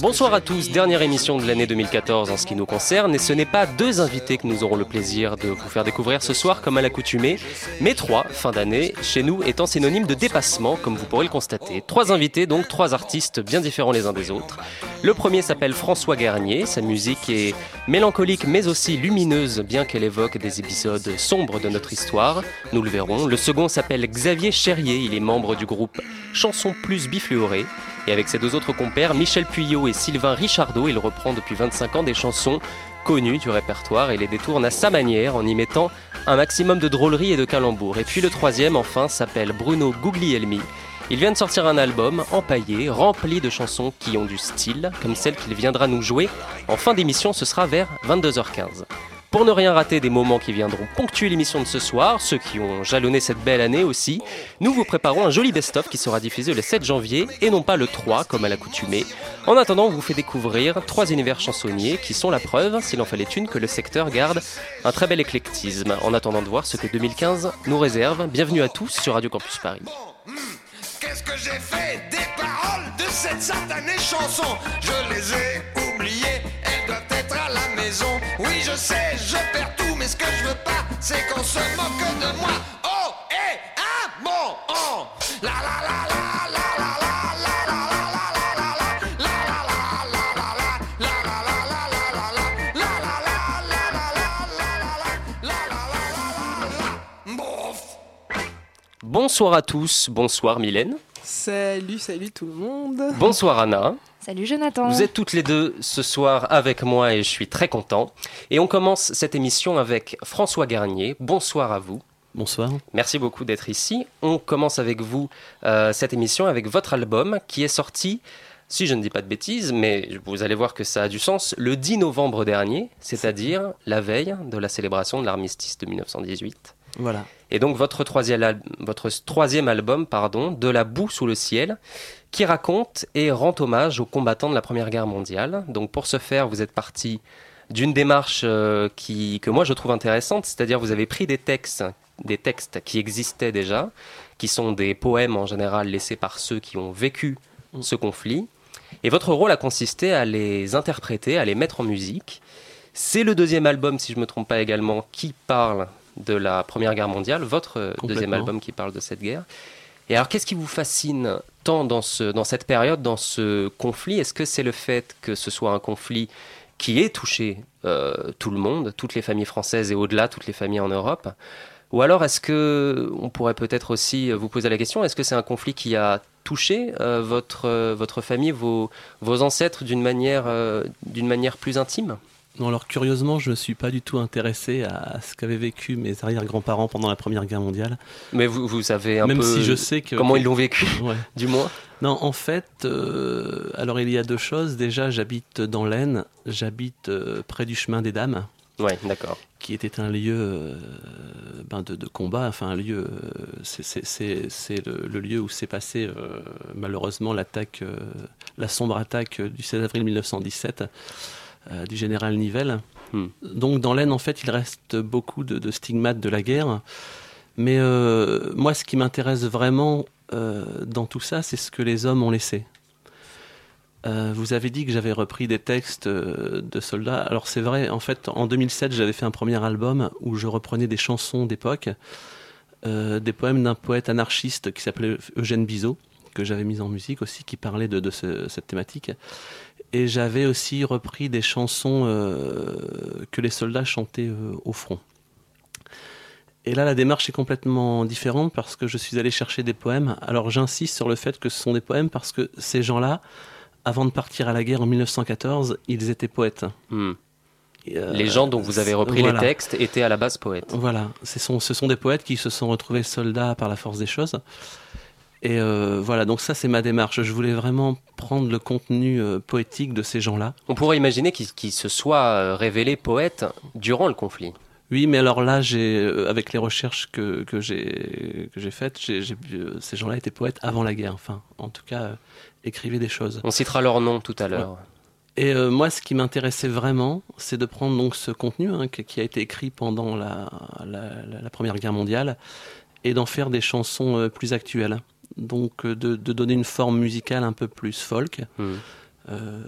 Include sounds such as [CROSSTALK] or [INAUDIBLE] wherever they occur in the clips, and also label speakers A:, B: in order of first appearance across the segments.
A: Bonsoir à tous, dernière émission de l'année 2014 en ce qui nous concerne, et ce n'est pas deux invités que nous aurons le plaisir de vous faire découvrir ce soir comme à l'accoutumée, mais trois, fin d'année, chez nous étant synonyme de dépassement, comme vous pourrez le constater. Trois invités, donc trois artistes bien différents les uns des autres. Le premier s'appelle François Garnier, sa musique est mélancolique mais aussi lumineuse, bien qu'elle évoque des épisodes sombres de notre histoire, nous le verrons. Le second s'appelle Xavier Cherrier, il est membre du groupe Chanson Plus Bifluoré. Et avec ses deux autres compères, Michel Puyot et Sylvain Richardot, il reprend depuis 25 ans des chansons connues du répertoire et les détourne à sa manière en y mettant un maximum de drôlerie et de calembour. Et puis le troisième, enfin, s'appelle Bruno Guglielmi. Il vient de sortir un album empaillé, rempli de chansons qui ont du style, comme celle qu'il viendra nous jouer en fin d'émission, ce sera vers 22h15. Pour ne rien rater des moments qui viendront ponctuer l'émission de ce soir, ceux qui ont jalonné cette belle année aussi, nous vous préparons un joli best-of qui sera diffusé le 7 janvier et non pas le 3 comme à l'accoutumée. En attendant, on vous fait découvrir trois univers chansonniers qui sont la preuve, s'il en fallait une, que le secteur garde un très bel éclectisme. En attendant de voir ce que 2015 nous réserve, bienvenue à tous sur Radio Campus Paris.
B: Hmm, Qu'est-ce que j'ai fait des paroles de cette satanée chanson? Je les ai oubliées, oui, je sais, je perds tout, mais ce que je veux pas, c'est qu'on se moque de moi. Oh, et ah, bon, oh.
A: Bonsoir à tous, bonsoir Mylène.
C: Salut, salut tout le monde.
A: Bonsoir Anna.
D: Salut Jonathan.
A: Vous êtes toutes les deux ce soir avec moi et je suis très content. Et on commence cette émission avec François Garnier. Bonsoir à vous.
E: Bonsoir.
A: Merci beaucoup d'être ici. On commence avec vous euh, cette émission avec votre album qui est sorti, si je ne dis pas de bêtises, mais vous allez voir que ça a du sens, le 10 novembre dernier, c'est-à-dire la veille de la célébration de l'armistice de 1918.
E: Voilà.
A: Et donc votre troisième, al- votre troisième album, pardon, De la boue sous le ciel, qui raconte et rend hommage aux combattants de la Première Guerre mondiale. Donc pour ce faire, vous êtes parti d'une démarche euh, qui, que moi je trouve intéressante, c'est-à-dire vous avez pris des textes, des textes qui existaient déjà, qui sont des poèmes en général laissés par ceux qui ont vécu ce conflit, et votre rôle a consisté à les interpréter, à les mettre en musique. C'est le deuxième album, si je ne me trompe pas également, qui parle de la Première Guerre mondiale, votre euh, deuxième album qui parle de cette guerre. Et alors, qu'est-ce qui vous fascine tant dans, ce, dans cette période, dans ce conflit? Est-ce que c'est le fait que ce soit un conflit qui ait touché euh, tout le monde, toutes les familles françaises et au-delà, toutes les familles en Europe? Ou alors, est-ce que on pourrait peut-être aussi vous poser la question est-ce que c'est un conflit qui a touché euh, votre, euh, votre famille, vos, vos ancêtres d'une manière, euh, d'une manière plus intime?
E: Non, alors curieusement, je ne suis pas du tout intéressé à ce qu'avaient vécu mes arrière-grands-parents pendant la Première Guerre mondiale.
A: Mais vous, vous savez un
E: Même
A: peu
E: si je sais que
A: comment ils l'ont vécu, [LAUGHS]
E: Ouais. [LAUGHS]
A: du moins.
E: Non, en fait, euh, alors il y a deux choses. Déjà, j'habite dans l'Aisne, j'habite euh, près du chemin des Dames,
A: Ouais, d'accord.
E: qui était un lieu euh, ben, de, de combat, enfin un lieu, c'est- le, le lieu où s'est passé euh, malheureusement l'attaque, la sombre attaque du 16 avril 1917 euh, du général Nivelle.
A: Hmm.
E: Donc dans l'Aisne, en fait, il reste beaucoup de, de stigmates de la guerre. Mais euh, moi, ce qui m'intéresse vraiment euh, dans tout ça, c'est ce que les hommes ont laissé. Euh, vous avez dit que j'avais repris des textes euh, de soldats. Alors c'est vrai, en fait, en 2007, j'avais fait un premier album où je reprenais des chansons d'époque, euh, des poèmes d'un poète anarchiste qui s'appelait Eugène Bizot, que j'avais mis en musique aussi, qui parlait de, de ce- cette thématique. Et j'avais aussi repris des chansons euh, que les soldats chantaient euh, au front. Et là, la démarche est complètement différente parce que je suis allé chercher des poèmes. Alors j'insiste sur le fait que ce sont des poèmes parce que ces gens-là, avant de partir à la guerre en 1914, ils étaient poètes.
A: Hmm.
E: Euh,
A: Les gens dont vous avez repris
E: voilà.
A: les textes étaient à la base poètes.
E: Voilà, ce sont, ce sont des poètes qui se sont retrouvés soldats par la force des choses. Et euh, voilà, donc ça c'est ma démarche. Je voulais vraiment prendre le contenu euh, poétique de ces gens-là.
A: On pourrait imaginer qu'ils se soient euh, révélés poètes durant le conflit.
E: Oui, mais alors là, j'ai, avec les recherches que, que j'ai que j'ai faites, ces gens-là étaient poètes avant la guerre. Enfin, en tout cas, euh, écrivaient des choses.
A: On citera leur nom tout à l'heure.
E: Et euh, moi, ce qui m'intéressait vraiment, c'est de prendre donc ce contenu hein, qui, a été écrit pendant la, la, la- la Première Guerre mondiale et d'en faire des chansons euh, plus actuelles. Donc, euh, de, de donner une forme musicale un peu plus folk,
A: Hmm.
E: euh,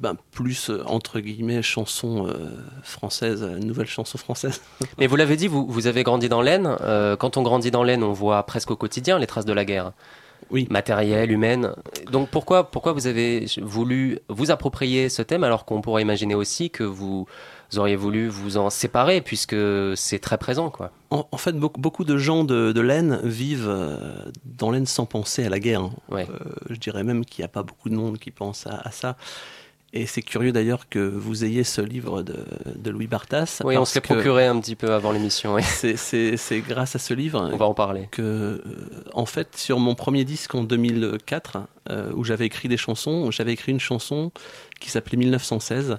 E: ben, plus entre guillemets chanson française, nouvelle chanson française. [LAUGHS]
A: Mais vous l'avez dit, vous, vous avez grandi dans l'Aisne. quand on grandit dans l'Aisne, on voit presque au quotidien les traces de la guerre.
E: Oui.
A: Matérielle, humaine. Donc pourquoi, pourquoi vous avez voulu vous approprier ce thème alors qu'on pourrait imaginer aussi que vous vous auriez voulu vous en séparer puisque c'est très présent quoi.
E: En, fait, beaucoup, beaucoup, de gens de, de l'Aisne vivent euh, dans l'Aisne sans penser à la guerre. Hein.
A: Euh,
E: je dirais même qu'il n'y a pas beaucoup de monde qui pense à, ça. Et c'est curieux d'ailleurs que vous ayez ce livre de, de Louis Bartas.
A: Oui, on s'est procuré un petit peu avant l'émission.
E: C'est grâce à ce livre.
A: On va en parler.
E: Que, euh, en fait, sur mon premier disque en 2004, où j'avais écrit des chansons, j'avais écrit une chanson qui s'appelait 1916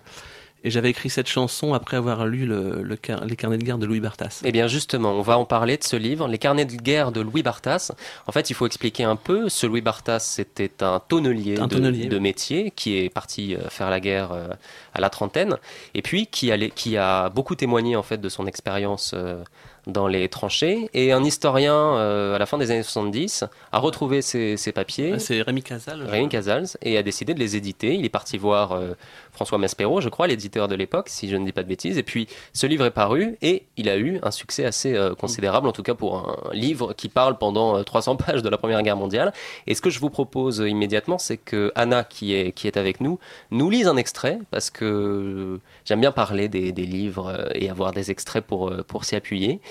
E: et j'avais écrit cette chanson après avoir lu le, les carnets de guerre de Louis Bartas.
A: Eh bien justement, on va en parler de ce livre, Les carnets de guerre de Louis Bartas. En fait, il faut expliquer un peu. Ce Louis Bartas, c'était un tonnelier, de, métier qui est parti euh, faire la guerre euh, à la trentaine et puis qui, allait, qui a beaucoup témoigné en fait de son expérience euh, dans les tranchées. Et un historien, euh, à la fin des années 70, a retrouvé ces, papiers.
E: Ah, c'est Rémi Casals.
A: Rémi Casals, et a décidé de les éditer. Il est parti voir euh, François Maspero, je crois, l'éditeur de l'époque, si je ne dis pas de bêtises. Et puis, ce livre est paru, et il a eu un succès assez euh, considérable, en tout cas pour un livre qui parle pendant 300 [LAUGHS] pages de la Première Guerre mondiale. Et ce que je vous propose immédiatement, c'est que Anna, qui est, qui est avec nous, nous lise un extrait, parce que j'aime bien parler des, des livres et avoir des extraits pour, pour s'y appuyer.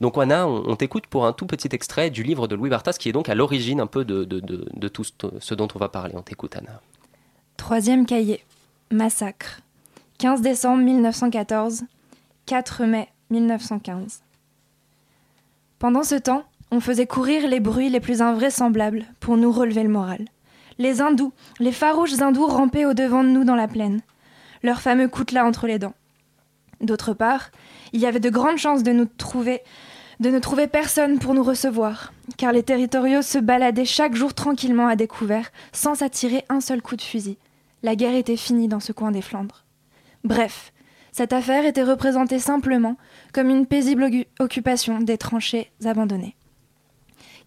A: Donc Anna, on, t'écoute pour un tout petit extrait du livre de Louis Bartas qui est donc à l'origine un peu de, tout ce dont on va parler. On t'écoute Anna.
D: Troisième cahier. Massacre. 15 décembre 1914, 4 mai 1915. Pendant ce temps, on faisait courir les bruits les plus invraisemblables pour nous relever le moral. Les hindous, les farouches hindous rampaient au-devant de nous dans la plaine, leur fameux coutelas entre les dents. D'autre part, il y avait de grandes chances de nous trouver de ne trouver personne pour nous recevoir, car les territoriaux se baladaient chaque jour tranquillement à découvert, sans s'attirer un seul coup de fusil. La guerre était finie dans ce coin des Flandres. Bref, cette affaire était représentée simplement comme une paisible occupation des tranchées abandonnées.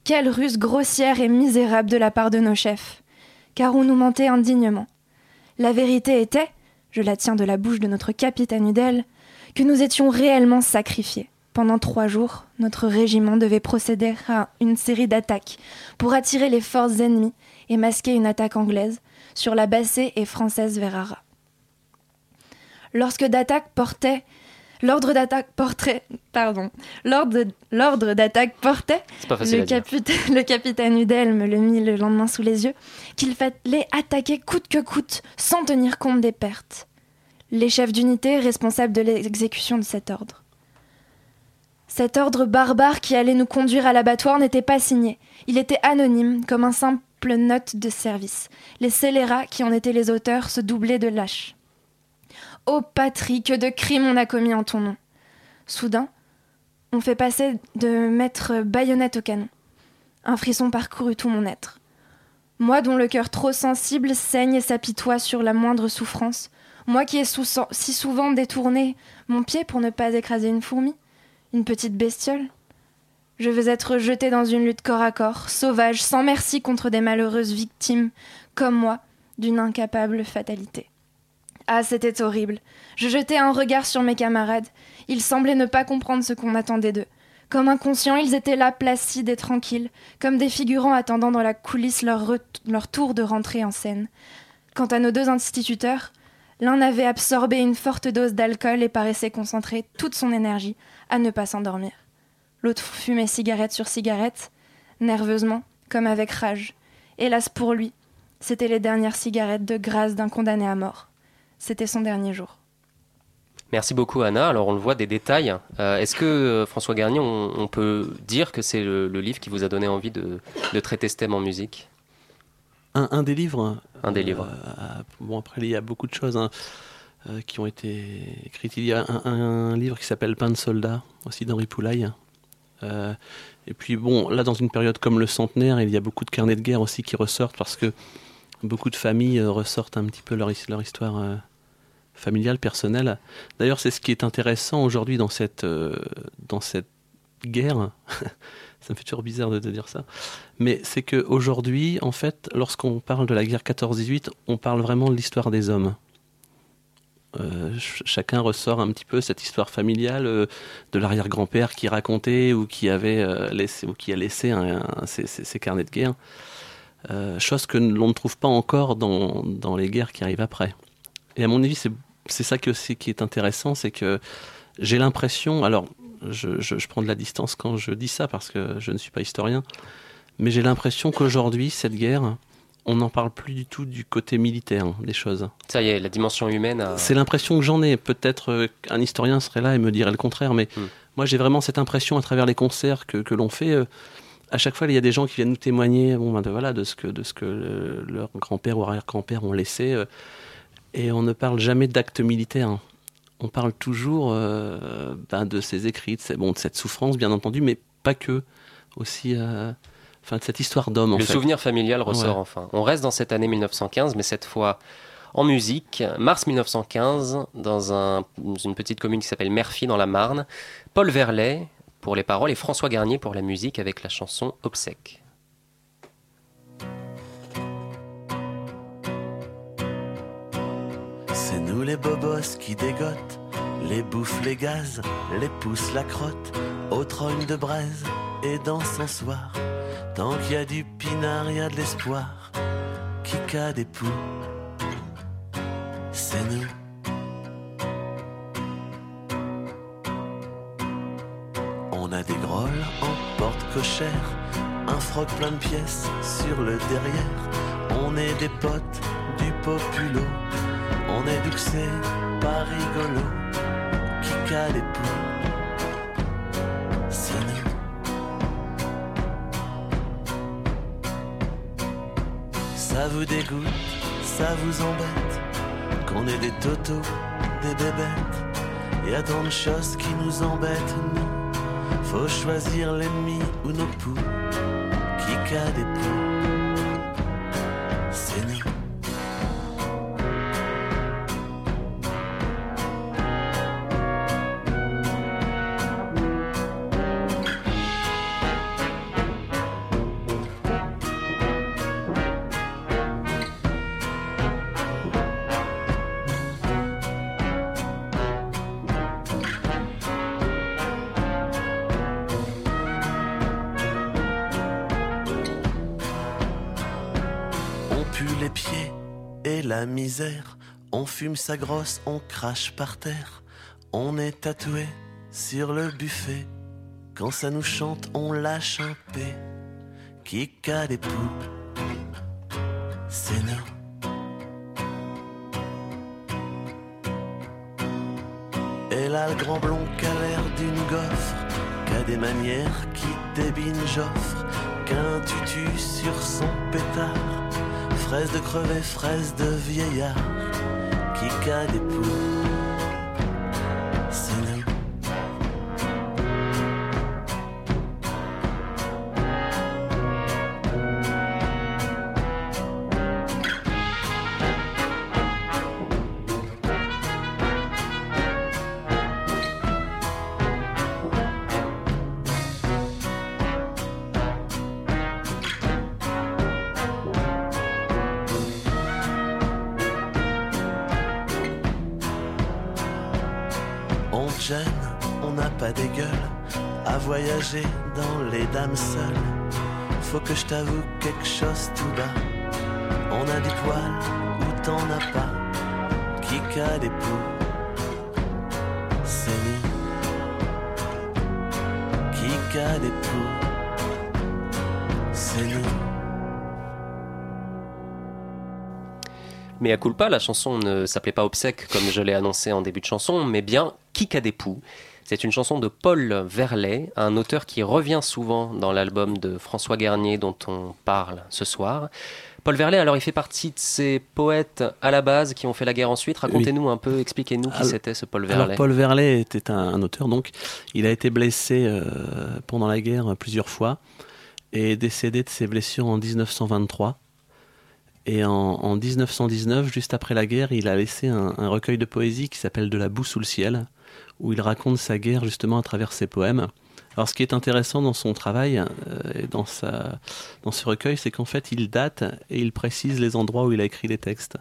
D: Quelle ruse grossière et misérable de la part de nos chefs, car on nous mentait indignement. La vérité était, je la tiens de la bouche de notre capitaine Udel, que nous étions réellement sacrifiés. Pendant trois jours, notre régiment devait procéder à une série d'attaques pour attirer les forces ennemies et masquer une attaque anglaise sur la Bassée et française Verrara. Lorsque d'attaque portait L'ordre d'attaque portait, pardon, l'ordre d'attaque portait, [LAUGHS] le, capitaine, le capitaine Udel me le mit le lendemain sous les yeux, qu'il fallait attaquer coûte que coûte, sans tenir compte des pertes. Les chefs d'unité responsables de l'exécution de cet ordre. Cet ordre barbare qui allait nous conduire à l'abattoir n'était pas signé. Il était anonyme, comme un simple note de service. Les scélérats qui en étaient les auteurs se doublaient de lâches. Ô patrie, que de crimes on a commis en ton nom. Soudain, on fait passer de mettre baïonnette au canon. Un frisson parcourut tout mon être. Moi dont le cœur trop sensible saigne et s'apitoie sur la moindre souffrance, moi qui ai si souvent détourné mon pied pour ne pas écraser une fourmi, une petite bestiole Je veux être jeté dans une lutte corps à corps, sauvage, sans merci contre des malheureuses victimes, comme moi, d'une incapable fatalité. Ah, c'était horrible. Je jetai un regard sur mes camarades. Ils semblaient ne pas comprendre ce qu'on attendait d'eux. Comme inconscients, ils étaient là, placides et tranquilles, comme des figurants attendant dans la coulisse leur, leur tour de rentrée en scène. Quant à nos deux instituteurs, l'un avait absorbé une forte dose d'alcool et paraissait concentrer toute son énergie à ne pas s'endormir. L'autre fumait cigarette sur cigarette, nerveusement, comme avec rage. Hélas pour lui, c'était les dernières cigarettes de grâce d'un condamné à mort. C'était son dernier jour.
A: Merci beaucoup Anna. Alors on le voit des détails. Euh, est-ce que euh, François Garnier, on, peut dire que c'est le, livre qui vous a donné envie de, traiter ce thème en musique?
E: Un, des livres.
A: Un des livres.
E: Euh, bon après il y a beaucoup de choses. Hein. Qui ont été écrites. Il y a un, livre qui s'appelle Pain de soldat, aussi d'Henri Poulaille. Euh, et puis bon, là dans une période comme le centenaire, il y a beaucoup de carnets de guerre aussi qui ressortent parce que beaucoup de familles euh, ressortent un petit peu leur, histoire familiale, personnelle. D'ailleurs, c'est ce qui est intéressant aujourd'hui dans dans cette guerre, [LAUGHS] Ça me fait toujours bizarre de, te dire ça. Mais c'est qu'aujourd'hui, en fait, lorsqu'on parle de la guerre 14-18, on parle vraiment de l'histoire des hommes. Euh, chacun ressort un petit peu cette histoire familiale euh, de l'arrière-grand-père qui racontait ou qui avait euh, laissé ou qui a laissé ses, carnets de guerre. chose que l'on ne trouve pas encore dans, les guerres qui arrivent après. Et à mon avis, c'est ça qui, est intéressant, c'est que j'ai l'impression, alors je, prends de la distance quand je dis ça parce que je ne suis pas historien, mais j'ai l'impression qu'aujourd'hui, cette guerre, on n'en parle plus du tout du côté militaire des choses.
A: Ça y est, la dimension humaine.
E: C'est l'impression que j'en ai. Peut-être euh, qu'un historien serait là et me dirait le contraire, mais hmm. moi j'ai vraiment cette impression à travers les concerts que, que l'on fait. Euh, à chaque fois, il y a des gens qui viennent nous témoigner bon, ben, de, voilà, de ce que, de ce que leur grand-père ou arrière-grand-père ont laissé. Euh, et on ne parle jamais d'actes militaires. On parle toujours ben, de ces écrits, de, bon, de cette souffrance, bien entendu, mais pas que. Aussi enfin, de cette histoire d'homme.
A: Le souvenir familial ressort enfin. On reste dans cette année 1915, mais cette fois en musique. Mars 1915, dans une petite commune qui s'appelle Merphy dans la Marne. Paul Verlet pour les paroles et François Garnier pour la musique avec la chanson Obsèque.
F: C'est nous les bobos qui dégotent, les bouffes les gaz, les poussent la crotte, au trogne de braise et dans son soir. Tant qu'il y a du pinard, il y a de l'espoir. Qui des poux, c'est nous. On a des grolles en porte cochère, un froc plein de pièces sur le derrière. On est des potes du populo, on est duxé, pas rigolo. Qui des poux Ça vous dégoûte, ça vous embête, qu'on ait des totos, des bébêtes. Y a tant de choses qui nous embêtent, nous. Faut choisir l'ennemi ou nos poux. Qui a des poux? Fume sa grosse, on crache par terre. On est tatoué sur le buffet. Quand ça nous chante, on lâche un P. Qui a des poux, c'est nous. Et là, le grand blond qu'a l'air d'une gaufre, qu'a des manières qui débine j'offre, qu'un tutu sur son pétard fraise de crevet, fraise de vieillard, qui a des Faut que je t'avoue quelque chose tout bas. On a des poils ou t'en as pas. Qui a des poux, c'est nous. Qui a des poux, c'est nous.
A: Mais à culpa, la chanson ne s'appelait pas Obsèque comme je l'ai annoncé en début de chanson, mais bien Qui a des poux? C'est une chanson de Paul Verlet, un auteur qui revient souvent dans l'album de François Garnier dont on parle ce soir. Paul Verlet, alors il fait partie de ces poètes à la base qui ont fait la guerre ensuite. Racontez-nous un peu, expliquez-nous qui c'était ce Paul Verlet.
E: Alors Paul Verlet était un, auteur, donc il a été blessé euh, pendant la guerre plusieurs fois et décédé de ses blessures en 1923. Et en, 1919, juste après la guerre, il a laissé un, un recueil de poésie qui s'appelle De la boue sous le ciel, où il raconte sa guerre justement à travers ses poèmes. Alors, ce qui est intéressant dans son travail euh, et dans, sa, dans ce recueil, c'est qu'en fait, il date et il précise les endroits où il a écrit les textes.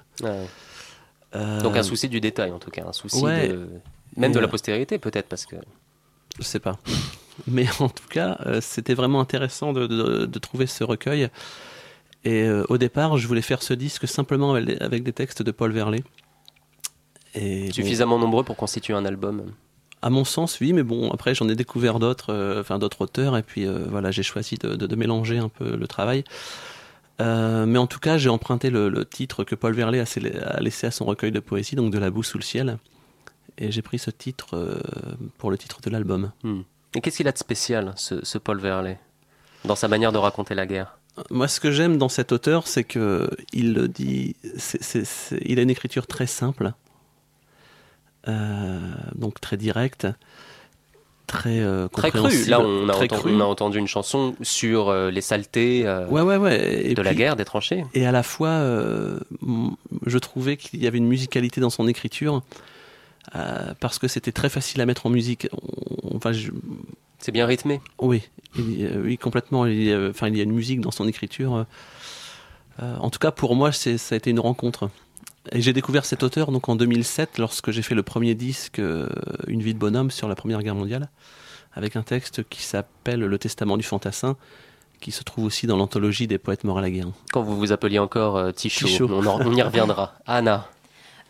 A: Euh, Donc, un souci du détail, en tout cas, un souci même de la postérité, peut-être, parce que.
E: Je sais pas. [LAUGHS] Mais en tout cas, c'était vraiment intéressant de, de, trouver ce recueil. Et au départ, je voulais faire ce disque simplement avec des textes de Paul Verlet.
A: Suffisamment nombreux pour constituer un album
E: à mon sens, oui, mais bon, après j'en ai découvert d'autres, euh, enfin d'autres auteurs, et puis euh, voilà, j'ai choisi de, mélanger un peu le travail. Euh, mais en tout cas, j'ai emprunté le, titre que Paul Verlet a, laissé à son recueil de poésie, donc de la boue sous le ciel, et j'ai pris ce titre pour le titre de l'album.
A: Hmm. Et qu'est-ce qu'il a de spécial, ce, Paul Verlet, dans sa manière de raconter la guerre?
E: Moi, ce que j'aime dans cet auteur, c'est que il dit, il a une écriture très simple, donc très direct, très euh,
A: très cru. Là, on a, entendu, on a, entendu, une chanson sur euh, les saletés
E: ouais, ouais, ouais.
A: de la guerre, des tranchées.
E: Et à la fois, je trouvais qu'il y avait une musicalité dans son écriture parce que c'était très facile à mettre en musique. enfin,
A: C'est bien rythmé.
E: Oui, oui, complètement. Il enfin, il y a une musique dans son écriture. en tout cas, pour moi, ça a été une rencontre. Et j'ai découvert cet auteur donc en 2007 lorsque j'ai fait le premier disque euh, Une vie de bonhomme sur la Première Guerre mondiale, avec un texte qui s'appelle Le Testament du fantassin, qui se trouve aussi dans l'anthologie des poètes morts à la guerre.
A: Quand vous vous appeliez encore euh, Tichot, On, y reviendra. [LAUGHS] Anna.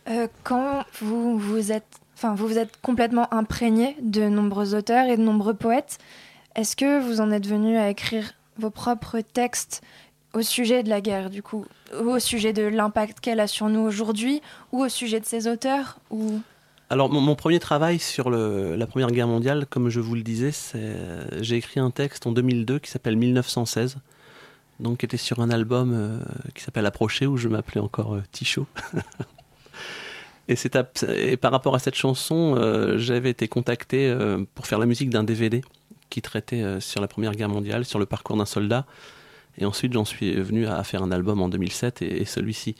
D: Euh, quand vous vous êtes, enfin vous vous êtes complètement imprégné de nombreux auteurs et de nombreux poètes, est-ce que vous en êtes venu à écrire vos propres textes au sujet de la guerre, du coup, au sujet de l'impact qu'elle a sur nous aujourd'hui, ou au sujet de ses auteurs ou...
E: Alors, mon, premier travail sur la Première Guerre mondiale, comme je vous le disais, j'ai écrit un texte en 2002 qui s'appelle 1916, donc qui était sur un album euh, qui s'appelle Approcher, où je m'appelais encore euh, Tichot. [LAUGHS] et, par rapport à cette chanson, euh, j'avais été contacté pour faire la musique d'un DVD qui traitait sur la Première Guerre mondiale, sur le parcours d'un soldat. Et ensuite, j'en suis venu à faire un album en 2007 et, celui-ci.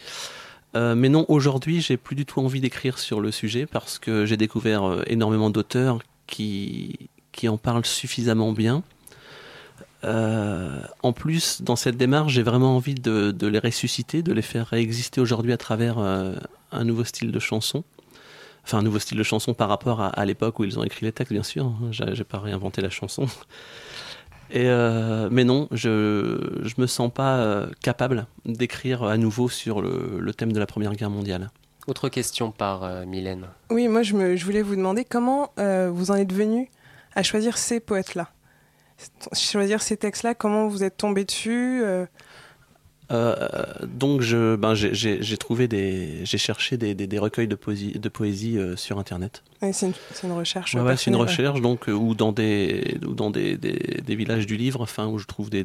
E: Euh, mais non, aujourd'hui, j'ai plus du tout envie d'écrire sur le sujet parce que j'ai découvert euh, énormément d'auteurs qui, qui en parlent suffisamment bien. Euh, en plus, dans cette démarche, j'ai vraiment envie de, les ressusciter, de les faire réexister aujourd'hui à travers un nouveau style de chanson. Enfin, un nouveau style de chanson par rapport à, à l'époque où ils ont écrit les textes, bien sûr. J'ai pas réinventé la chanson. Euh, mais non, je ne me sens pas euh, capable d'écrire à nouveau sur le, thème de la Première Guerre mondiale.
A: Autre question par euh, Mylène.
C: Oui, moi je, me, je, voulais vous demander comment vous en êtes venu à choisir ces poètes-là? Choisir ces textes-là, comment vous êtes tombé dessus
E: euh, donc je, ben j'ai trouvé des, j'ai cherché des, des, recueils de poésie, de poésie euh, sur internet.
C: c'est une, une, recherche.
E: Ouais, c'est une recherche donc euh, ou dans des ou dans des, des, villages du livre, enfin où je trouve des,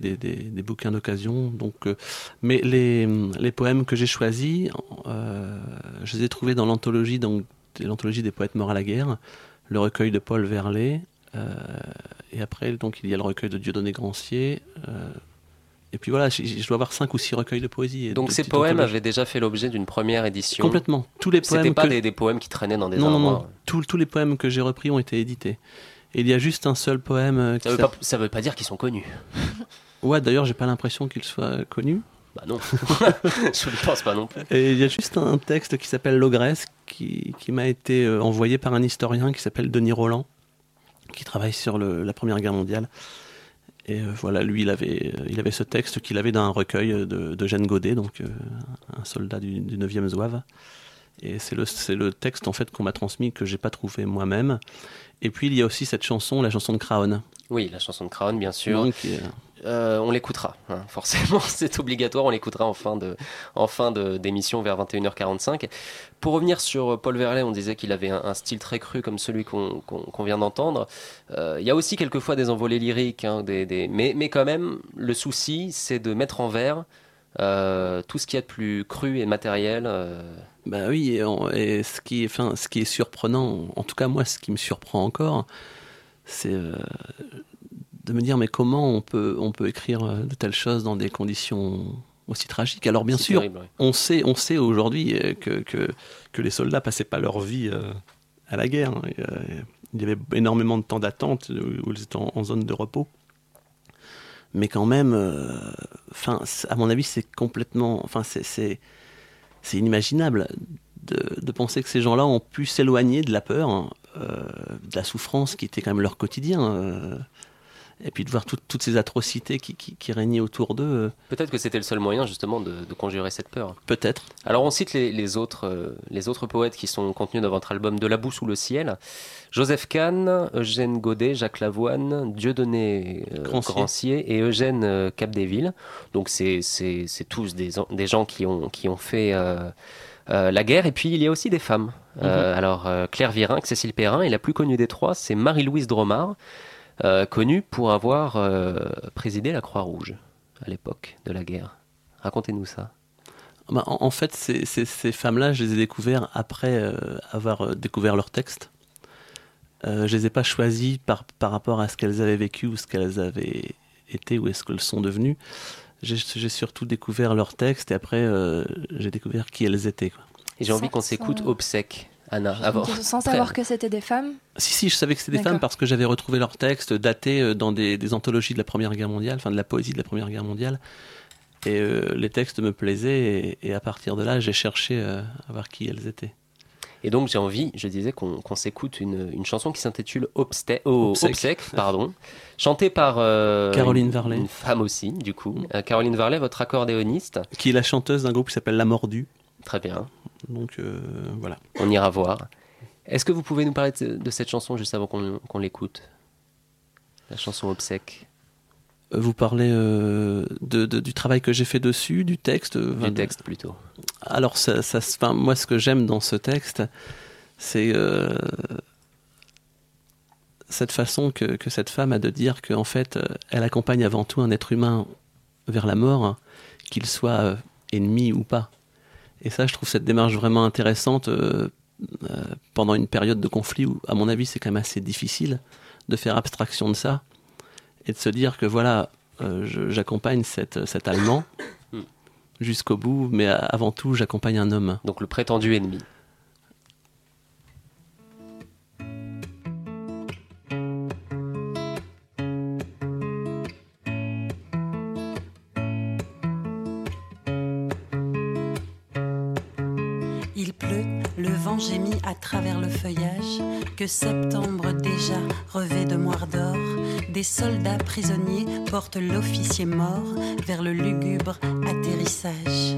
E: bouquins d'occasion. Donc, mais les, les poèmes que j'ai choisis, je les ai trouvés dans l'anthologie donc l'anthologie des poètes morts à la guerre, le recueil de Paul Verlet. et après, donc, il y a le recueil de Dieudonné Grancier, et puis voilà, je, dois avoir cinq ou six recueils de poésie.
A: Donc ces poèmes avaient déjà fait l'objet d'une première édition
E: Complètement. Tous les poèmes.
A: C'était pas des, poèmes qui traînaient dans des non, Non, non.
E: Tous, tous les poèmes que j'ai repris ont été édités. Et il y a juste un seul poème. Euh,
A: ça, veut pas, ça veut pas dire qu'ils sont connus. [LAUGHS]
E: ouais, d'ailleurs, j'ai pas l'impression qu'ils soient connus.
A: Bah non, [LAUGHS] je ne pense pas non plus.
E: Et il y a juste un texte qui s'appelle L'Ogresse qui, qui m'a été euh, envoyé par un historien qui s'appelle Denis Roland, qui travaille sur le, la Première Guerre mondiale. Et euh, voilà, lui, il avait, euh, il avait ce texte qu'il avait dans un recueil de, de Jeanne Godet, donc euh, un soldat du, du 9e Zouave. Et c'est le, le texte en fait qu'on m'a transmis que j'ai pas trouvé moi-même. Et puis il y a aussi cette chanson, la chanson de Craon.
A: Oui, la chanson de Craon, bien sûr. Euh, on l'écoutera, hein, [LAUGHS] forcément, c'est obligatoire, on l'écoutera en fin de, en fin d'émission vers 21h45. Pour revenir sur Paul Verlet, on disait qu'il avait un, style très cru comme celui qu'on vient d'entendre. Euh, il y a aussi quelqueis des envolées lyriques, hein, Mais, mais, quand même, le souci, c'est de mettre en vers euh, tout ce qu'il y a de plus cru et matériel.
E: Bah oui, et, ce, qui ce qui est surprenant, en tout cas moi, ce qui me surprend encore, c'est de me dire mais comment on peut, on peut écrire euh, de telles choses dans des conditions aussi tragiques? Alors bien sûr, on sait, on sait aujourd'hui euh, que, que, que, les soldats passaient pas leur vie euh, à la guerre. Hein, il y avait énormément de temps d'attente où ils étaient en, zone de repos. Mais quand même, enfin, à mon avis, c'est complètement, enfin, c'est inimaginable de, penser que ces gens-là ont pu s'éloigner de la peur, hein, de la souffrance qui était quand même leur quotidien et puis de voir toutes ces atrocités qui, qui, régnaient autour d'eux. Euh.
A: Peut-être que c'était le seul moyen justement de, conjurer cette peur.
E: Peut-être.
A: Alors on cite les, autres, euh, les autres poètes qui sont contenus dans votre album De la boue sous le ciel. Joseph Kahn, Eugène Godet, Jacques Lavoine, Dieudonné euh, Grancier. et Eugène Capdeville. Donc c'est tous des, des, gens qui ont, qui ont fait... la guerre. Et puis il y a aussi des femmes. Mhm. alors Claire Virin, Cécile Perrin, et la plus connue des trois, c'est Marie-Louise Dromard, euh, connu pour avoir euh, présidé la Croix-Rouge à l'époque de la guerre. Racontez-nous ça.
E: Bah, en, fait, ces, femmes-là, je les ai découvertes après euh, avoir découvert leur texte. je les ai pas choisies par, par rapport à ce qu'elles avaient vécu ou ce qu'elles avaient été ou est-ce qu'elles sont devenues. J'ai surtout découvert leur texte et après j'ai découvert qui elles étaient.
A: Et j'ai envie qu'on s'écoute obsèque Anna, avant.
D: Sans savoir que c'était des femmes
E: Si, si, je savais que c'était des femmes parce que j'avais retrouvé leurs textes datés euh, dans des, anthologies de la Première Guerre mondiale, enfin de la poésie de la Première Guerre mondiale. Et euh, les textes me plaisaient et, à partir de là, j'ai cherché euh, à voir qui elles étaient.
A: Et donc j'ai envie, je disais, qu'on s'écoute une, chanson qui s'intitule Obsec, oh, pardon, chantée par
E: Caroline Varlet.
A: Une femme aussi, du coup. Mm. Caroline Varlet, votre accordéoniste.
E: Qui est la chanteuse d'un groupe qui s'appelle La Mordue.
A: Très bien.
E: Donc euh, voilà.
A: On ira voir. Est-ce que vous pouvez nous parler de, cette chanson juste avant qu'on l'écoute? La chanson Obsèque.
E: Euh, vous parlez euh, de, du travail que j'ai fait dessus, du texte
A: Du texte plutôt.
E: Alors, ça, ça, moi, ce que j'aime dans ce texte, c'est cette façon que, que, cette femme a de dire qu'en fait, elle accompagne avant tout un être humain vers la mort, qu'il soit ennemi ou pas. Et ça, je trouve cette démarche vraiment intéressante euh, euh, pendant une période de conflit où, à mon avis, c'est quand même assez difficile de faire abstraction de ça et de se dire que voilà, euh, j'accompagne cet Allemand [COUGHS] hmm. jusqu'au bout, mais avant tout, j'accompagne un homme.
A: Donc le prétendu ennemi.
G: À travers le feuillage que septembre déjà revêt de moire d'or. Des soldats prisonniers portent l'officier mort vers le lugubre atterrissage.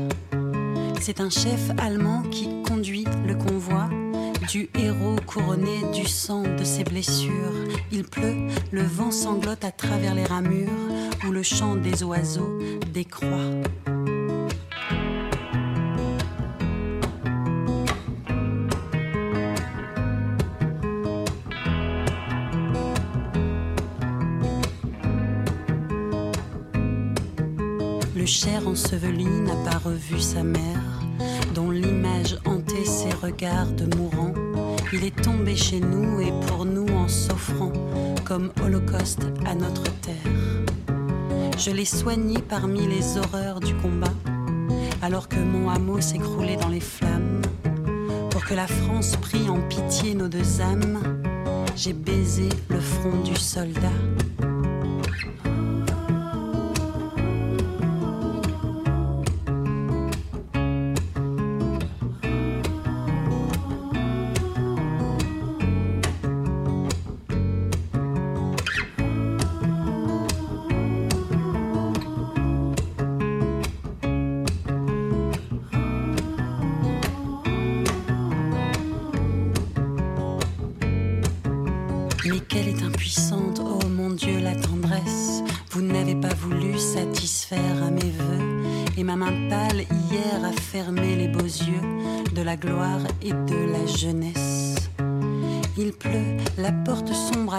G: C'est un chef allemand qui conduit le convoi du héros couronné du sang de ses blessures. Il pleut, le vent sanglote à travers les ramures où le chant des oiseaux décroît. N'a pas revu sa mère, dont l'image hantait ses regards de mourant. Il est tombé chez nous et pour nous en s'offrant comme holocauste à notre terre. Je l'ai soigné parmi les horreurs du combat, alors que mon hameau s'écroulait dans les flammes. Pour que la France prie en pitié nos deux âmes, j'ai baisé le front du soldat.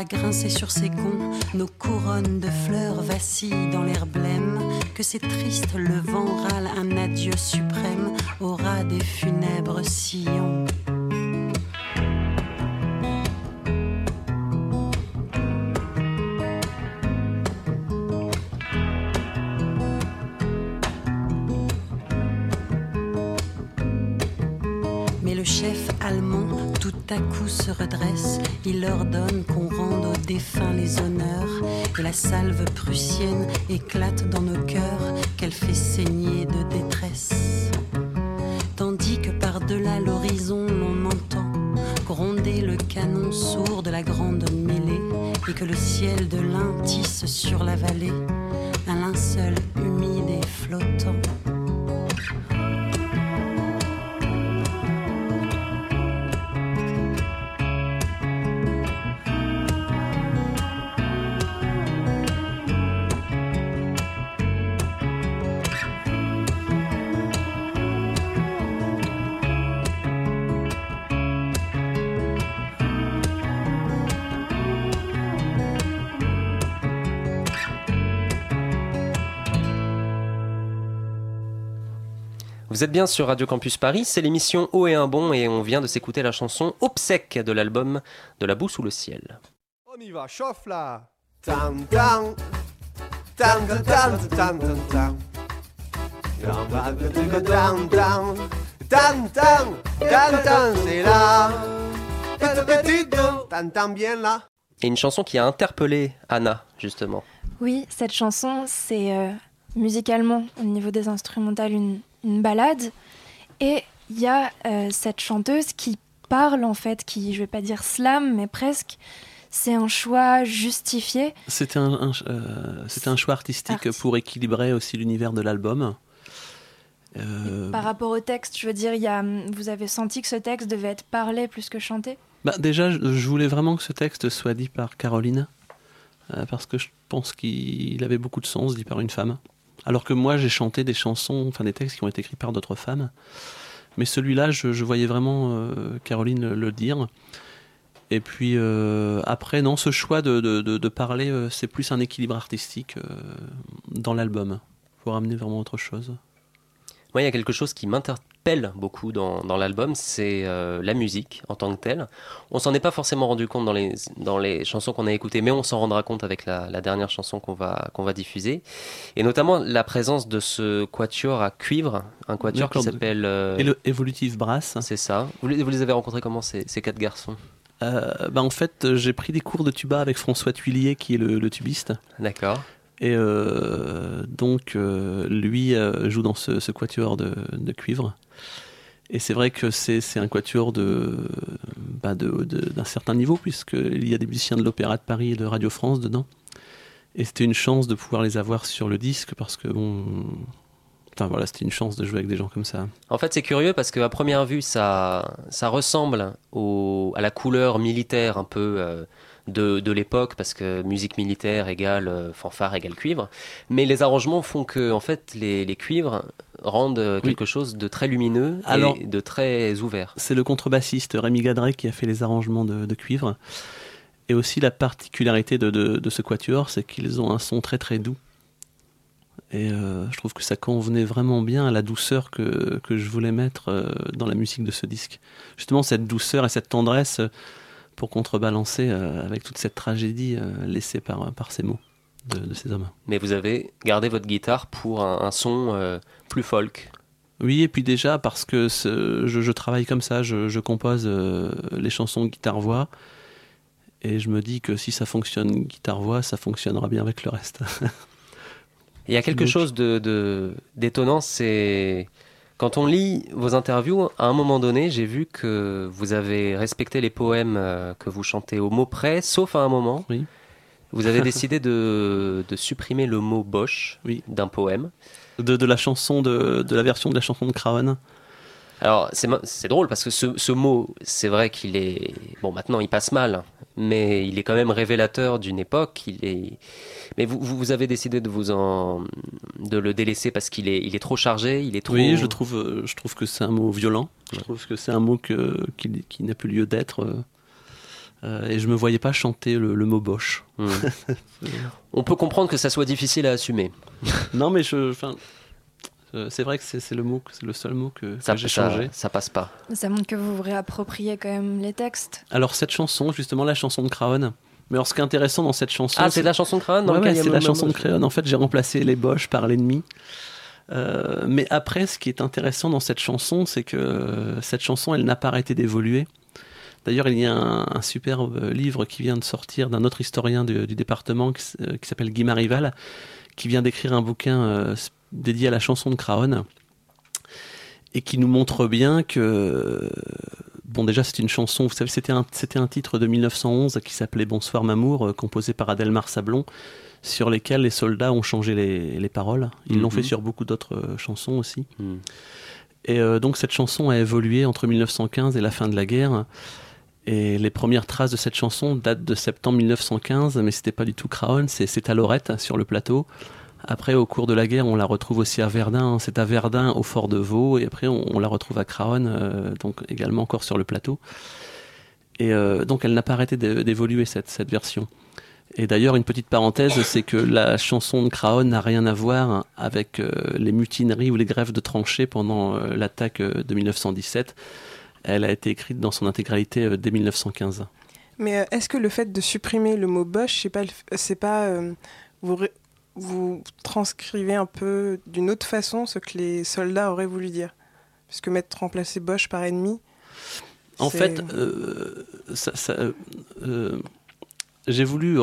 G: Grincer sur ses gonds, nos couronnes de fleurs vacillent dans l'air blême, que c'est triste, le vent râle un adieu suprême au ras des funèbres sillons. Il ordonne qu'on rende aux défunts les honneurs, et la salve prussienne éclate dans nos cœurs, qu'elle fait saigner de détresse. Tandis que par-delà l'horizon l'on entend gronder le canon sourd de la grande mêlée, et que le ciel de l'Ain tisse sur la vallée un linceul humide et flottant.
A: Vous êtes bien sur Radio Campus Paris, c'est l'émission Haut et un bon et on vient de s'écouter la chanson Obsèque de l'album De la boue sous le ciel.
H: On y va, chauffe là. C'est bien là.
A: Et une chanson qui a interpellé Anna, justement.
D: Oui, cette chanson, c'est euh, musicalement, au niveau des instrumentales, une une balade. Et il y a euh, cette chanteuse qui parle, en fait, qui, je vais pas dire slam, mais presque. C'est un choix justifié.
E: C'était un, euh, un choix artistique pour équilibrer aussi l'univers de l'album.
D: Euh, Par rapport au texte, je veux dire, y a, vous avez senti que ce texte devait être parlé plus que chanté?
E: Bah, Déjà, je voulais vraiment que ce texte soit dit par Caroline, parce que je pense qu'il avait beaucoup de sens dit par une femme. Alors que moi, j'ai chanté des chansons, enfin des textes qui ont été écrits par d'autres femmes. Mais celui-là, je, voyais vraiment euh, Caroline le, dire. Et puis euh, après, non, ce choix de, parler, euh, c'est plus un équilibre artistique dans l'album. Pour amener vraiment autre chose.
A: Moi, il y a quelque chose qui m'interpelle beaucoup dans, dans l'album, c'est euh, la musique en tant que telle. On s'en est pas forcément rendu compte dans les, dans les chansons qu'on a écoutées, mais on s'en rendra compte avec la, la dernière chanson qu'on va, qu'on va diffuser. Et notamment la présence de ce quatuor à cuivre, un quatuor qui s'appelle...
E: Euh, et le Evolutive Brass.
A: C'est ça. Vous, vous, les avez rencontrés comment, ces, ces quatre garçons?
E: Euh, bah en fait, j'ai pris des cours de tuba avec François Tuillier, qui est le, le tubiste.
A: D'accord.
E: Et euh, donc, euh, lui euh, joue dans ce, ce quatuor de, de, cuivre. Et c'est vrai que c'est un quatuor de, bah de, d'un certain niveau, puisqu'il y a des musiciens de l'Opéra de Paris et de Radio France dedans. Et c'était une chance de pouvoir les avoir sur le disque, parce que bon. Enfin voilà, c'était une chance de jouer avec des gens comme ça.
A: En fait, c'est curieux parce qu'à première vue, ça, ça ressemble au, à la couleur militaire un peu de, l'époque, parce que musique militaire égale euh, fanfare égale cuivre. Mais les arrangements font que, en fait, les, cuivres rendent euh, quelque chose de très lumineux et de très ouvert.
E: C'est le contrebassiste Rémi Gadret qui a fait les arrangements de, cuivre. Et aussi la particularité de, ce quatuor, c'est qu'ils ont un son très très doux. Et euh, je trouve que ça convenait vraiment bien à la douceur que, que je voulais mettre dans la musique de ce disque. Justement, cette douceur et cette tendresse, pour contrebalancer euh, avec toute cette tragédie euh, laissée par, par ces mots de, ces hommes.
A: Mais vous avez gardé votre guitare pour un, son euh, plus folk
E: oui, et puis déjà parce que je, je, travaille comme ça, je, je compose les chansons guitare-voix, et je me dis que si ça fonctionne guitare-voix, ça fonctionnera bien avec le reste. [LAUGHS]
A: Il y a quelque chose de d'étonnant, c'est quand on lit vos interviews, à un moment donné, j'ai vu que vous avez respecté les poèmes euh, que vous chantez au mot près, sauf à un moment.
E: Oui.
A: Vous avez [LAUGHS] décidé de, supprimer le mot Bosch
E: oui.
A: d'un poème.
E: De, la chanson, de, la version de la chanson de Craven.
A: Alors, c'est drôle parce que ce, mot, c'est vrai qu'il est. Bon, maintenant, il passe mal, mais il est quand même révélateur d'une époque. Il est. Mais vous, vous avez décidé de vous en. de le délaisser parce qu'il est, il est trop chargé, il est trop.
E: Oui, je trouve, euh, je trouve que c'est un mot violent. Je trouve que c'est un mot que, qui, n'a plus lieu d'être. Euh, et je me voyais pas chanter le, mot Bosch. Hmm. [LAUGHS]
A: On peut comprendre que ça soit difficile à assumer.
E: non, mais je. Euh, c'est vrai que c'est le mot, c'est le seul mot que, j'ai changé.
A: Ça passe pas.
D: Ça montre que vous vous réappropriez quand même les textes.
E: Alors cette chanson, justement la chanson de Craon. Mais alors ce qui est intéressant dans cette chanson,
A: ah c'est la chanson de Craon.
E: Ouais, c'est la chanson de Craon. En fait, j'ai remplacé les Boches par l'ennemi. mais après, ce qui est intéressant dans cette chanson, c'est que cette chanson, elle n'a pas arrêté d'évoluer. D'ailleurs, il y a un, superbe livre qui vient de sortir d'un autre historien du, département qui, s'appelle Guy Marival, qui vient d'écrire un bouquin dédié à la chanson de Craon et qui nous montre bien que bon déjà c'est une chanson vous savez c'était un c'était un titre de 1911 qui s'appelait Bonsoir Mamour euh, composé par Adelmar Sablon sur lesquels les soldats ont changé les, les paroles ils l'ont fait mhm. sur beaucoup d'autres euh, chansons aussi mhm. et euh, donc cette chanson a évolué entre 1915 et la fin de la guerre et les premières traces de cette chanson datent de septembre 1915 mais c'était pas du tout Craon c'est à Lorette sur le plateau après, au cours de la guerre, on la retrouve aussi à Verdun. C'est à Verdun, au fort de Vaux, et après, on, la retrouve à Craonne, euh, donc également encore sur le plateau. Et euh, donc, elle n'a pas arrêté d'évoluer cette, cette version. Et d'ailleurs, une petite parenthèse, c'est que la chanson de Craonne n'a rien à voir avec euh, les mutineries ou les grèves de tranchées pendant l'attaque de 1917. Elle a été écrite dans son intégralité dès 1915.
C: Mais est-ce que le fait de supprimer le mot Bosch, c'est pas, c'est pas vous, vous transcrivez un peu d'une autre façon ce que les soldats auraient voulu dire Puisque mettre remplacer Bosch par ennemi.
E: En fait, euh, euh, j'ai voulu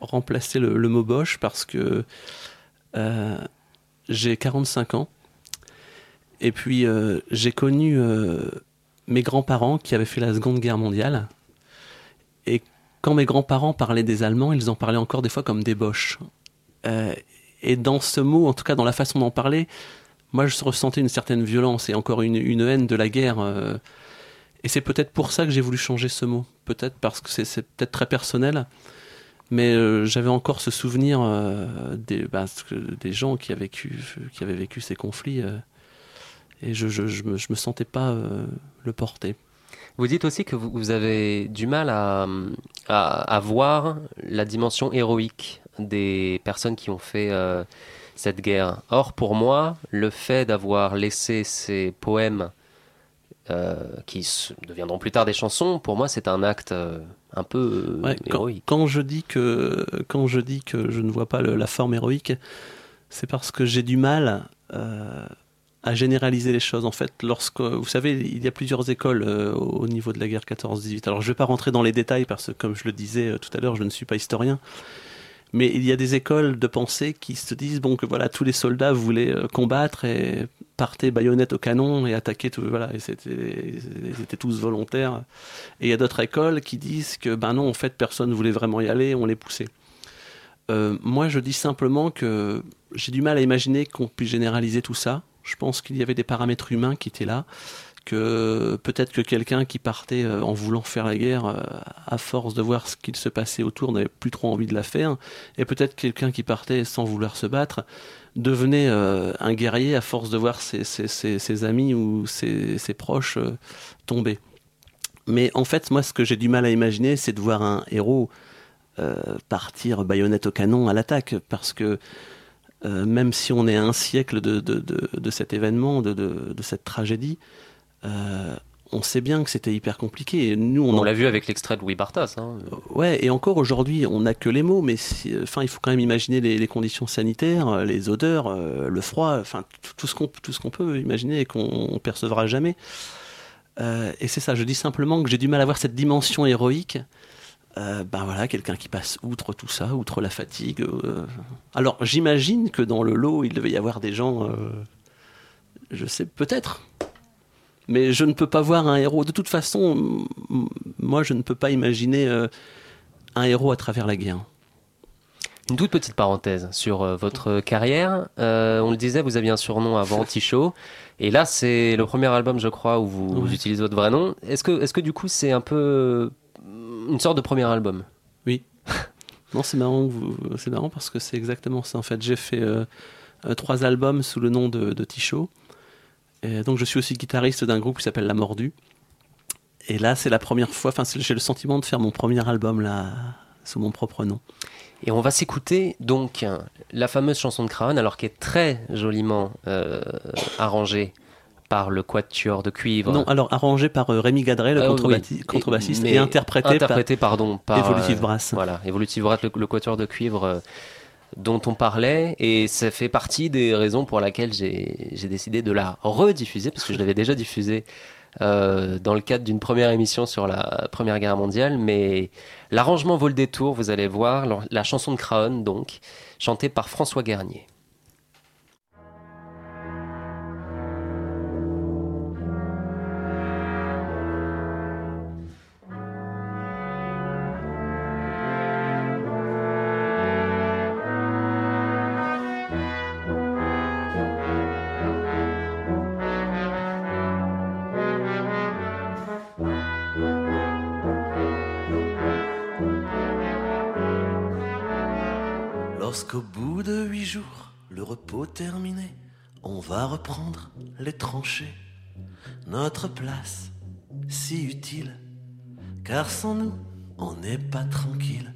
E: remplacer le, mot Bosch parce que euh, j'ai 45 ans. Et puis, j'ai connu mes grands-parents qui avaient fait la Seconde Guerre mondiale. Et quand mes grands-parents parlaient des Allemands, ils en parlaient encore des fois comme des Boches. Euh, et dans ce mot, en tout cas dans la façon d'en parler, moi je ressentais une certaine violence et encore une, haine de la guerre. Euh, et c'est peut-être pour ça que j'ai voulu changer ce mot. Peut-être parce que c'est peut-être très personnel. Mais euh, j'avais encore ce souvenir des, bah, des gens qui avaient vécu, ces conflits. et je, je, me, sentais pas le porter.
A: Vous dites aussi que vous, avez du mal à, voir la dimension héroïque des personnes qui ont fait euh, cette guerre. Or, pour moi, le fait d'avoir laissé ces poèmes euh, qui deviendront plus tard des chansons, pour moi, c'est un acte euh, un peu héroïque.
E: Quand, je dis que, quand je dis que je ne vois pas la forme héroïque, c'est parce que j'ai du mal à généraliser les choses. En fait, lorsque vous savez, il y a plusieurs écoles au niveau de la guerre 14-18. Alors, je ne vais pas rentrer dans les détails parce que, comme je le disais tout à l'heure, je ne suis pas historien. Mais il y a des écoles de pensée qui se disent bon que voilà tous les soldats voulaient euh, combattre et partaient baïonnette au canon et attaquer tout voilà et ils étaient tous volontaires. Et il y a d'autres écoles qui disent que ben non en fait personne voulait vraiment y aller, on les poussait. Euh, moi je dis simplement que j'ai du mal à imaginer qu'on puisse généraliser tout ça. Je pense qu'il y avait des paramètres humains qui étaient là que peut-être que quelqu'un qui partait euh, en voulant faire la guerre, euh, à force de voir ce qu'il se passait autour, n'avait plus trop envie de la faire, et peut-être quelqu'un qui partait sans vouloir se battre devenait euh, un guerrier à force de voir ses, amis ou ses, proches tomber. Mais en fait, moi, ce que j'ai du mal à imaginer, c'est de voir un héros partir baïonnette au canon à l'attaque, parce que même si on est un siècle de cet événement, de, cette tragédie, euh, on sait bien que c'était hyper compliqué.
A: nous, on, l'a vu avec l'extrait de Louis Bartas. Hein.
E: Ouais, et encore aujourd'hui, on n'a que les mots, mais enfin, il faut quand même imaginer les, conditions sanitaires, les odeurs, euh, le froid, enfin, tout ce qu'on tout ce qu'on peut imaginer et qu'on percevra jamais. Euh, et c'est ça, je dis simplement que j'ai du mal à voir cette dimension héroïque. ben voilà, quelqu'un qui passe outre tout ça, outre la fatigue. Alors j'imagine que dans le lot, il devait y avoir des gens, je sais peut-être, mais je ne peux pas voir un héros. De toute façon, moi, je ne peux pas imaginer euh, un héros à travers la guerre.
A: Une toute petite parenthèse sur euh, votre carrière. Euh, on le disait, vous aviez un surnom avant [LAUGHS] Ticho. Et là, c'est le premier album, je crois, où vous, utilisez votre vrai nom. Est-ce que, est que du coup, c'est un peu une sorte de premier album?
E: Oui. [LAUGHS] non, c'est marrant, c'est marrant parce que c'est exactement ça. En fait, j'ai fait trois albums sous le nom de, de Ticho donc je suis aussi guitariste d'un groupe qui s'appelle La Mordue. Et là, c'est la première fois, enfin, j'ai le sentiment de faire mon premier album là, sous mon propre nom.
A: Et on va s'écouter donc la fameuse chanson de Craon, alors qui est très joliment euh, arrangée par le quatuor de cuivre.
E: Non, alors arrangée par euh, Rémi Gadret, le ah contrebassiste, et, interprétée
A: interprété, par, pardon, par
E: Evolutive Brass.
A: Voilà, Evolutive Brass, le, quatuor de cuivre dont on parlait et ça fait partie des raisons pour lesquelles j'ai décidé de la rediffuser parce que je l'avais déjà diffusée euh, dans le cadre d'une première émission sur la Première Guerre mondiale, mais l'arrangement vaut le détour, vous allez voir, la chanson de Craon donc, chantée par François Garnier.
F: Notre place, si utile, car sans nous, on n'est pas tranquille.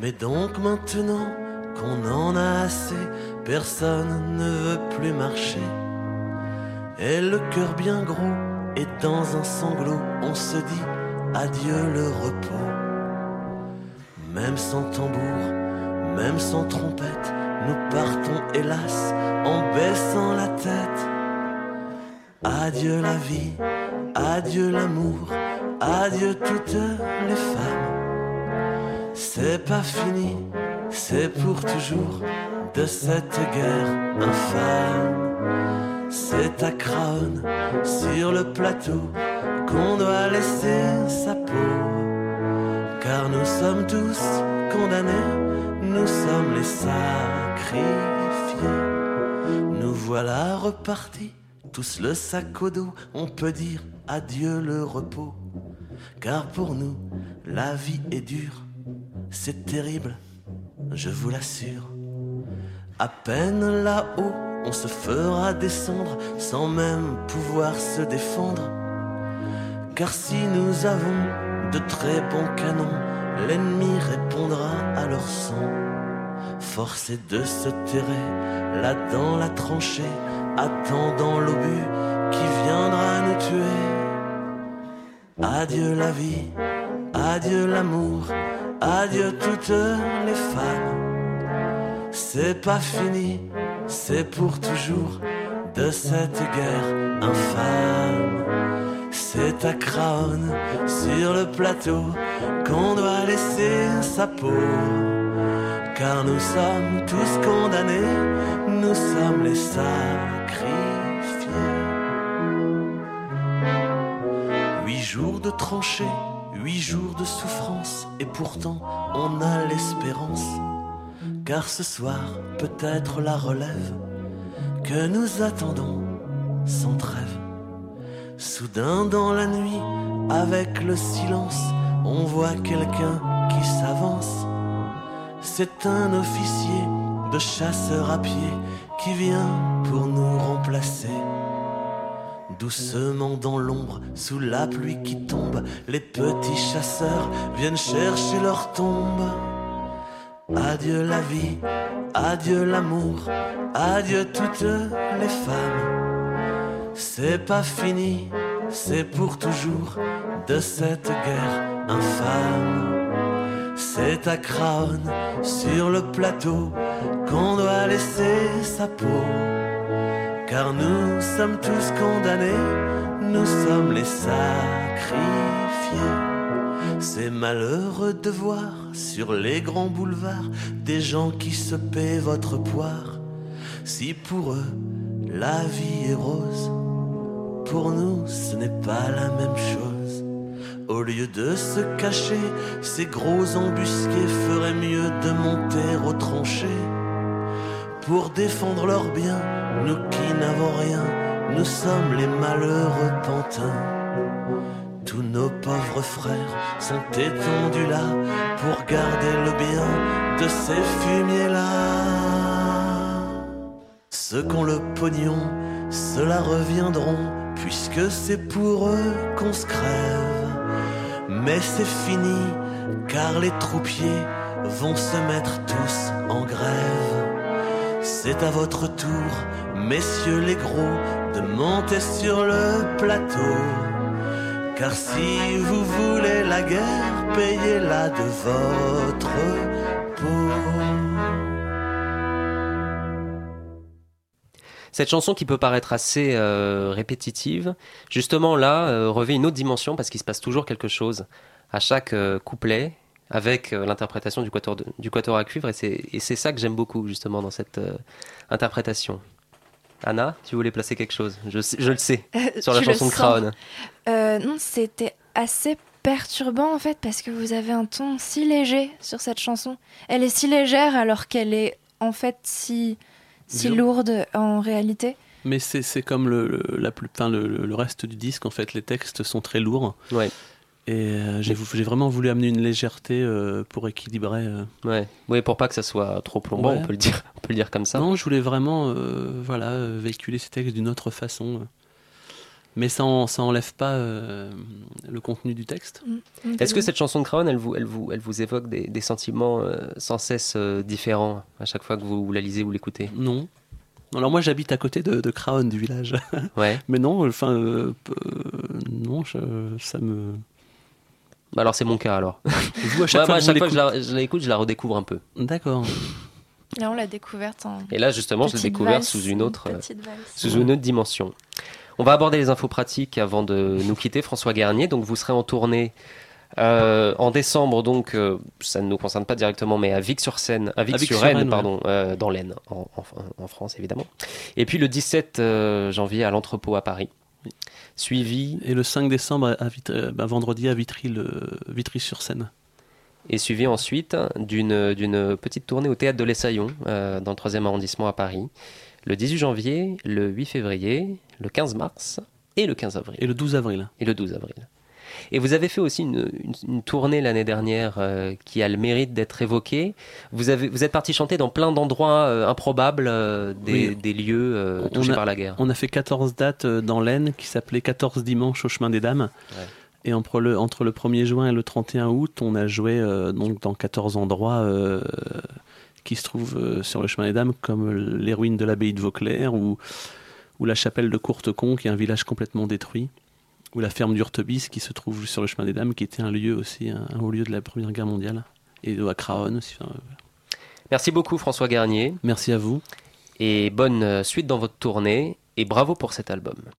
F: Mais donc maintenant qu'on en a assez, personne ne veut plus marcher. Et le cœur bien gros et dans un sanglot, on se dit adieu le repos. Même sans tambour, même sans trompette, nous partons hélas en baissant la tête. Adieu la vie, adieu l'amour, adieu toutes les femmes. C'est pas fini, c'est pour toujours de cette guerre infâme. C'est à Craon, sur le plateau, qu'on doit laisser sa peau. Car nous sommes tous condamnés nous sommes les sacrifiés. Nous voilà repartis, tous le sac au dos, on peut dire adieu le repos. Car pour nous, la vie est dure, c'est terrible, je vous l'assure. À peine là-haut, on se fera descendre sans même pouvoir se défendre. Car si nous avons de très bons canons, l'ennemi répondra à leur son. Forcé de se terrer là dans la tranchée, attendant Adieu la vie, adieu l'amour, adieu toutes les femmes. C'est pas fini, c'est pour toujours de cette guerre infâme. C'est à Craon, sur le plateau, qu'on doit laisser sa peau. Car nous sommes tous condamnés, nous sommes les sacrifiés. Jours de tranchées, huit jours de souffrance, et pourtant on a l'espérance. Car ce soir, peut-être la relève que nous attendons sans trêve. Soudain dans la nuit, avec le silence, on voit quelqu'un qui s'avance. C'est un officier de chasseur à pied qui vient pour nous remplacer. Doucement dans l'ombre, sous la pluie qui tombe, les petits chasseurs viennent chercher leur tombe. Adieu la vie, adieu l'amour, adieu toutes les femmes. C'est pas fini, c'est pour toujours de cette guerre infâme. C'est à Craon, sur le plateau, qu'on doit laisser sa peau. Car nous sommes tous condamnés, nous sommes les sacrifiés. C'est malheureux de voir sur les grands boulevards des gens qui se paient votre poire. Si pour eux la vie est rose, pour nous ce n'est pas la même chose. Au lieu de se cacher, ces gros embusqués feraient mieux de monter aux tranchées. Pour défendre leurs biens, nous qui n'avons rien, nous sommes les malheureux pantins. Tous nos pauvres frères sont étendus là pour garder le bien de ces fumiers-là. Ceux qui ont le pognon, ceux-là reviendront, puisque c'est pour eux qu'on se crève. Mais c'est fini, car les troupiers vont se mettre tous en grève. C'est à votre tour, messieurs les gros, de monter sur le plateau. Car si vous voulez la guerre, payez-la de votre peau.
A: Cette chanson qui peut paraître assez euh, répétitive, justement là, euh, revêt une autre dimension parce qu'il se passe toujours quelque chose à chaque euh, couplet avec l'interprétation du quatuor, du quatuor à cuivre et c'est ça que j'aime beaucoup justement dans cette interprétation. Anna, tu voulais placer quelque chose? Je, je, le sais, sur la chanson de Crown.
D: non, c'était assez perturbant en fait parce que vous avez un ton si léger sur cette chanson. Elle est si légère alors qu'elle est en fait si, si lourde en réalité.
E: Mais c'est comme le, la plus, le, le, reste du disque, en fait, les textes sont très lourds.
A: Ouais.
E: Et euh, j'ai vraiment voulu amener une légèreté euh, pour équilibrer. Euh.
A: Ouais. Oui, pour pas que ça soit trop plombant, on, peut le dire, on peut le dire comme ça.
E: Non, je voulais vraiment voilà, véhiculer ces textes d'une autre façon mais ça n'enlève pas euh, le contenu du texte.
A: Mm. Est-ce que cette chanson de Crown, elle vous, elle vous, elle vous évoque des, sentiments euh, sans cesse euh, différents à chaque fois que vous, la lisez ou l'écoutez?
E: Non. Alors moi j'habite à côté de, de Crown, du village.
A: Ouais. [LAUGHS]
E: mais non, enfin, non, ça me...
A: Bah alors c'est mon cas alors. [LAUGHS] Vous, à chaque fois, que je l'écoute, je la redécouvre un peu.
E: D'accord.
D: Là, on l'a découverte en.
A: Et là, justement, je l'ai découverte sous une autre, sous une autre dimension. On va aborder les infos pratiques avant de nous quitter, François Garnier. Donc vous serez en tournée euh, en décembre, donc euh, ça ne nous concerne pas directement, mais à Vic-sur-Seine, à Vic-sur-Rennes, pardon, euh, dans l'Aisne, en, France évidemment. Et puis le 17 janvier à l'entrepôt à Paris. Suivi.
E: Et le 5 décembre, à bah, vendredi à Vitry, Vitry-sur-Seine.
A: Et suivi ensuite d'une petite tournée au théâtre de l'Essaillon, dans le 3e arrondissement à Paris le 18 janvier, le 8 février, le 15 mars et le 15 avril.
E: Et le 12 avril.
A: Et le 12 avril. Et vous avez fait aussi une, tournée l'année dernière euh, qui a le mérite d'être évoquée. Vous, avez, vous êtes parti chanter dans plein d'endroits euh, improbables euh, des, lieux touchés par la guerre.
E: On a fait 14 dates dans l'Aisne qui s'appelaient 14 dimanches au chemin des dames. Et entre le, entre le 1er juin et le 31 août, on a joué donc dans 14 endroits qui se trouvent sur le chemin des Dames, comme les ruines de l'abbaye de Vauclair ou, ou la chapelle de Courtecon, qui est un village complètement détruit, ou la ferme d'Urtebis, qui se trouve sur le chemin des Dames, qui était un lieu aussi, un, haut lieu de la Première Guerre mondiale, et à Craonne aussi.
A: Merci beaucoup François Garnier.
E: Merci à vous.
A: Et bonne suite dans votre tournée, et bravo pour cet album.